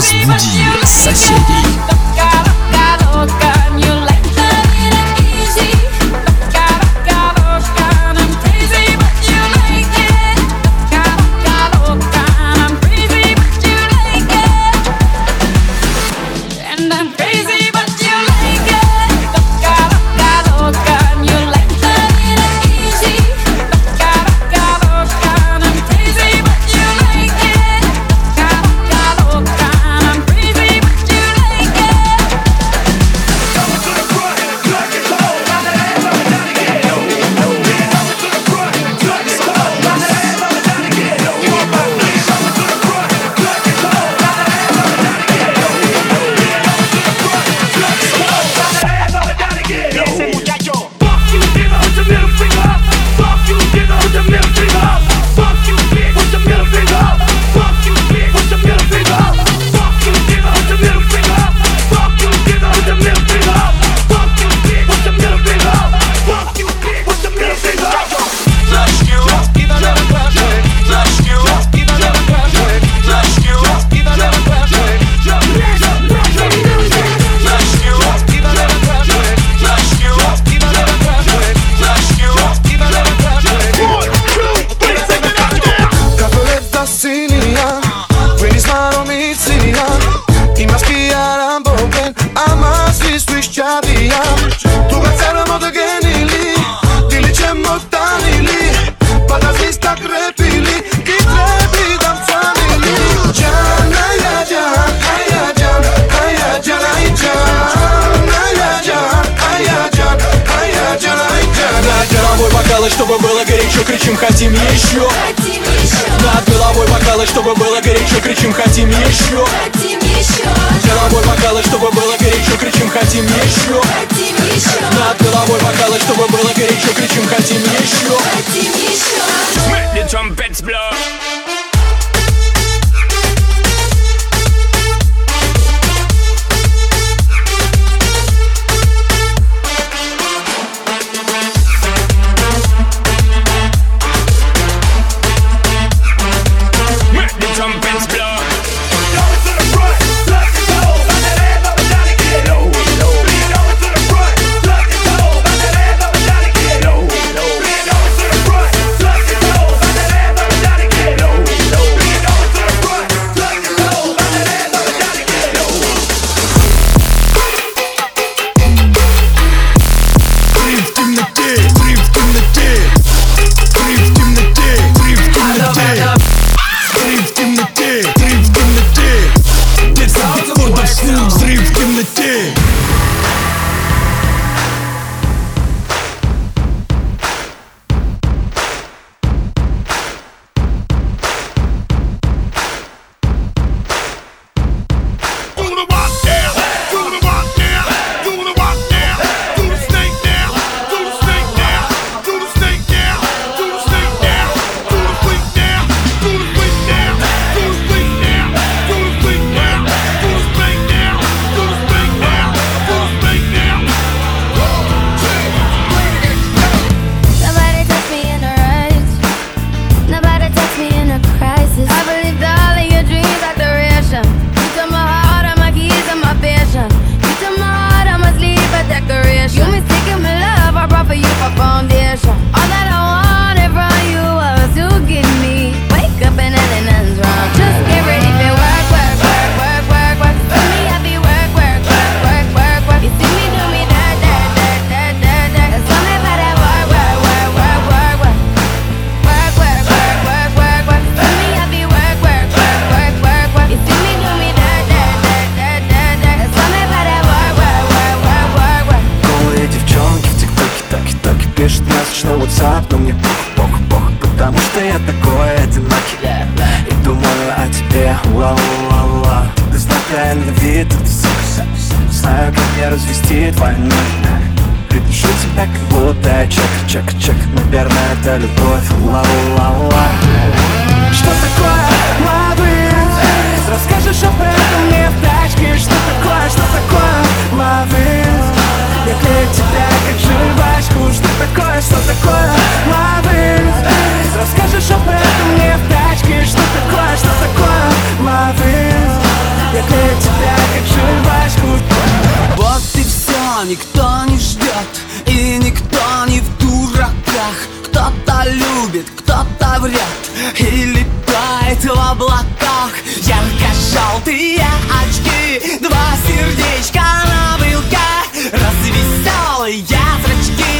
Ambiance Boogie, ça s'y кричим хотим еще Над головой бокалы, чтобы было горячо, кричим хотим еще Хотим еще. Головой бокалы, чтобы было горячо, кричим хотим еще Хотим еще, Над головой бокалы, чтобы было горячо, кричим хотим еще Make the trumpets blow.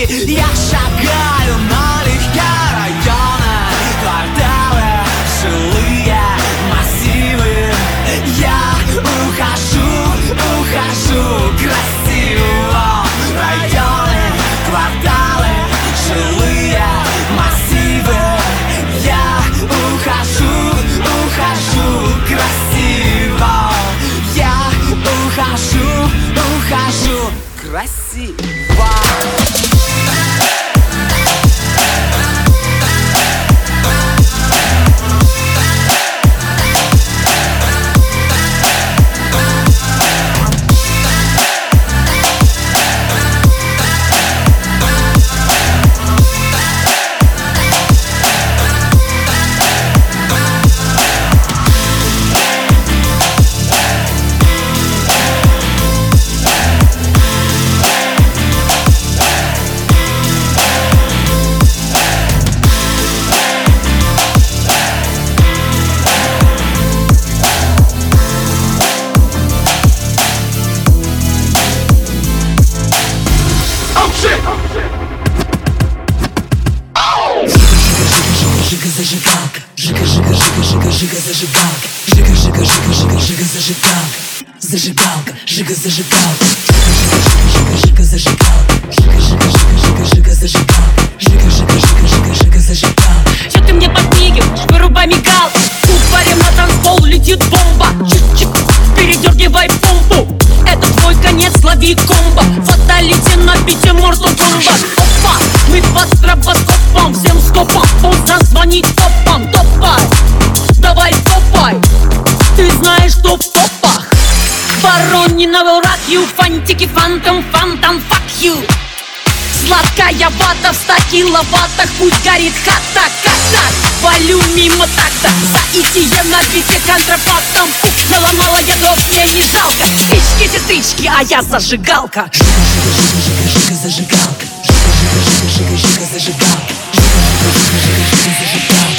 зрачки Я шагаю налегке районы Кварталы, жилые массивы Я ухожу, ухожу красиво Районы, кварталы, жилые массивы Я ухожу, ухожу красиво Я ухожу, ухожу красиво Жига зажигалка, жига жига жига жига жига зажигалка, жига жига жига жига жига зажигалка, зажигалка, жига зажигалка, жига жига зажигалка, жига жига жига жига жига зажигалка, жига жига жига жига жига зажигалка. Че ты мне подмигиваешь? Вырубай мигалку Тут парим на танцпол, летит бомба. Чик-чик, передергивай помпу Это твой конец, лови комбо. Фаталити на бите Mortal Kombat Опа, мы под стробоскопом Всем скопом, поздно звонить топом Топай, давай топай. Ты знаешь, что в топах. Воронина rock you Фантики, фантом, фантом, fuck you Сладкая вата в ста киловаттах Пусть горит хата, как так Валю мимо такта За итие на бите контрабандом. Ух, наломала я дров, мне не жалко. Спички, сестрички, а я зажигалка. Жига жига зажигалка, жига жига жига жига зажигалка, жига жига жига жига зажигалка,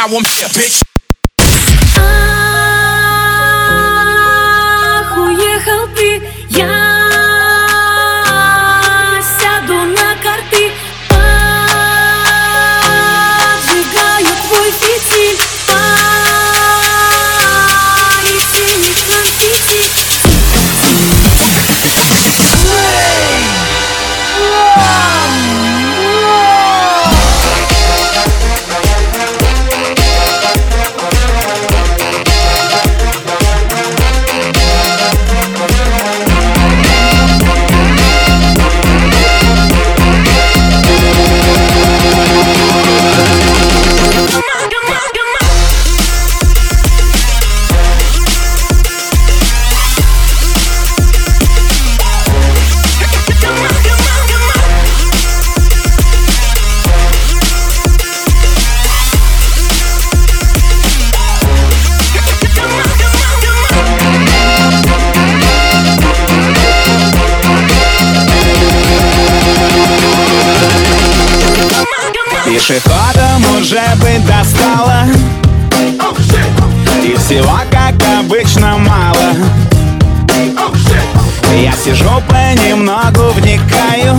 Now I'm here, bitch. пешеходам уже бы достало. И всего, как обычно, мало. Я сижу понемногу, вникаю.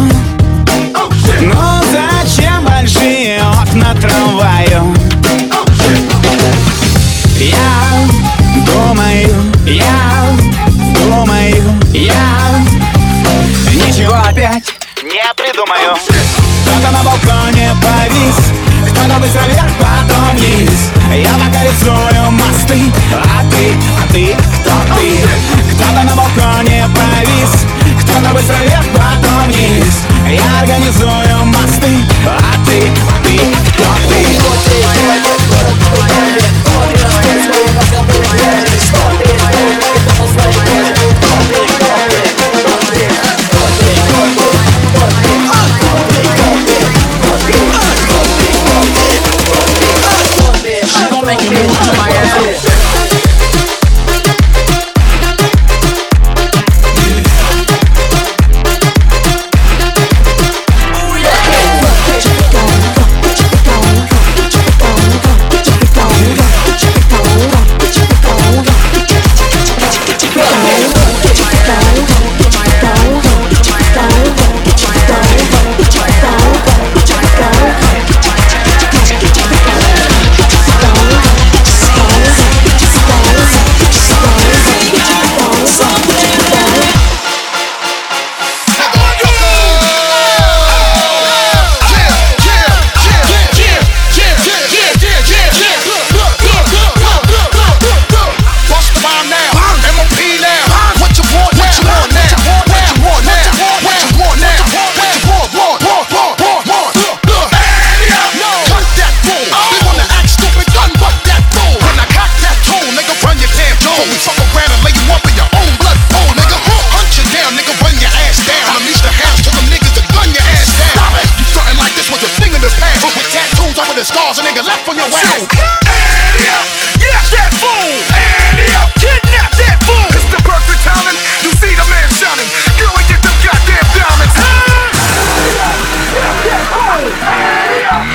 Танцуем мосты А ты, а ты, кто ты? Кто-то на балконе повис Кто-то быстро вверх, потом вниз Я организую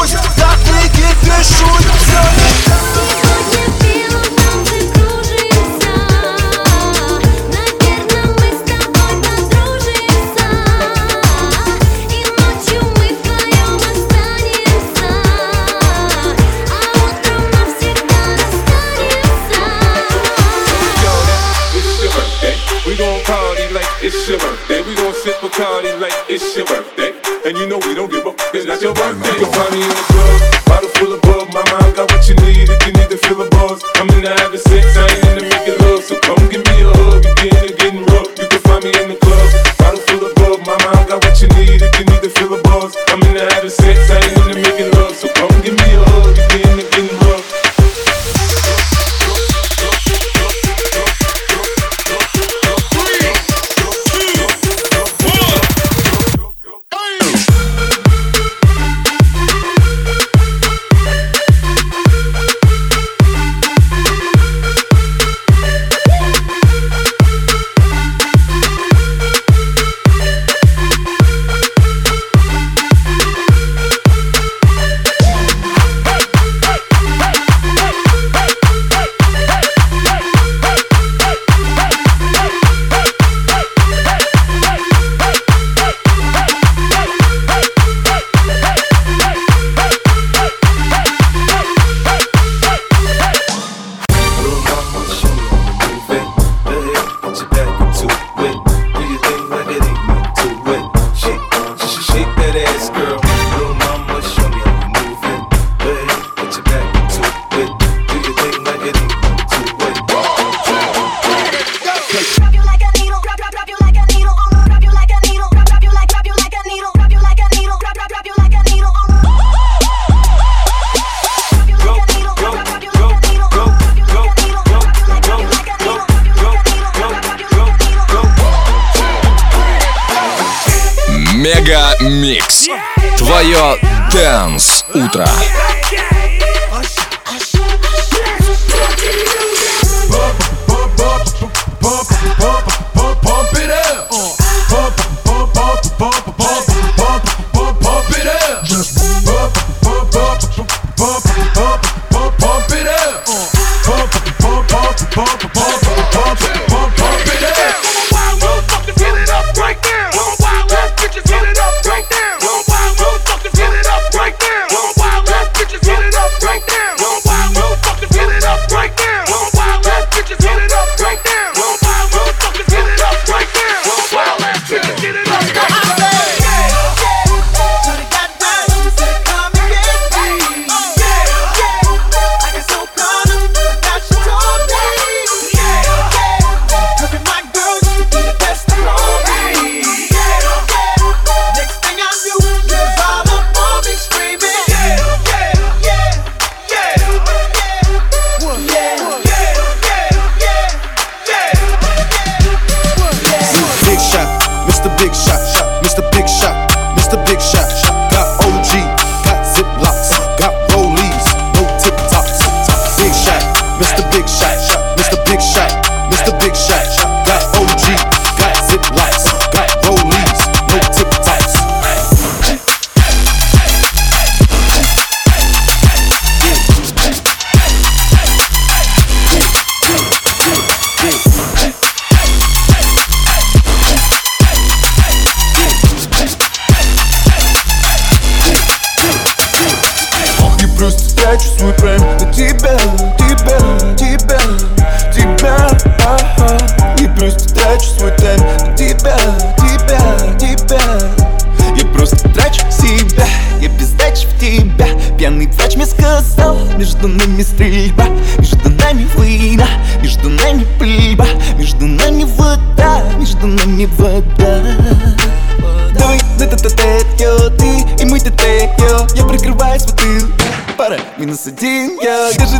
пусть так не кипишуй Все Это «Дэнс Утро».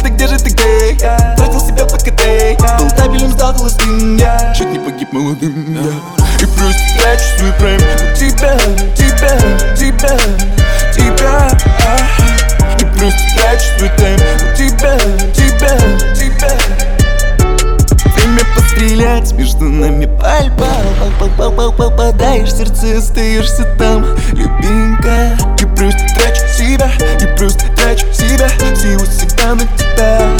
ты где же ты гей? Yeah. Тратил себя по КТ yeah. Был табелем, сдал холостым yeah. Чуть не погиб молодым yeah. И плюс прячу свой прайм У тебя, тебя, тебя, тебя И плюс прячу свой тайм У тебя, тебя, тебя Время пострелять между нами пальба Попадаешь в сердце, остаешься там, любимка И плюс трачу себя, и плюс трачу себя Всего себя на тебя.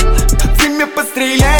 Время постреляй.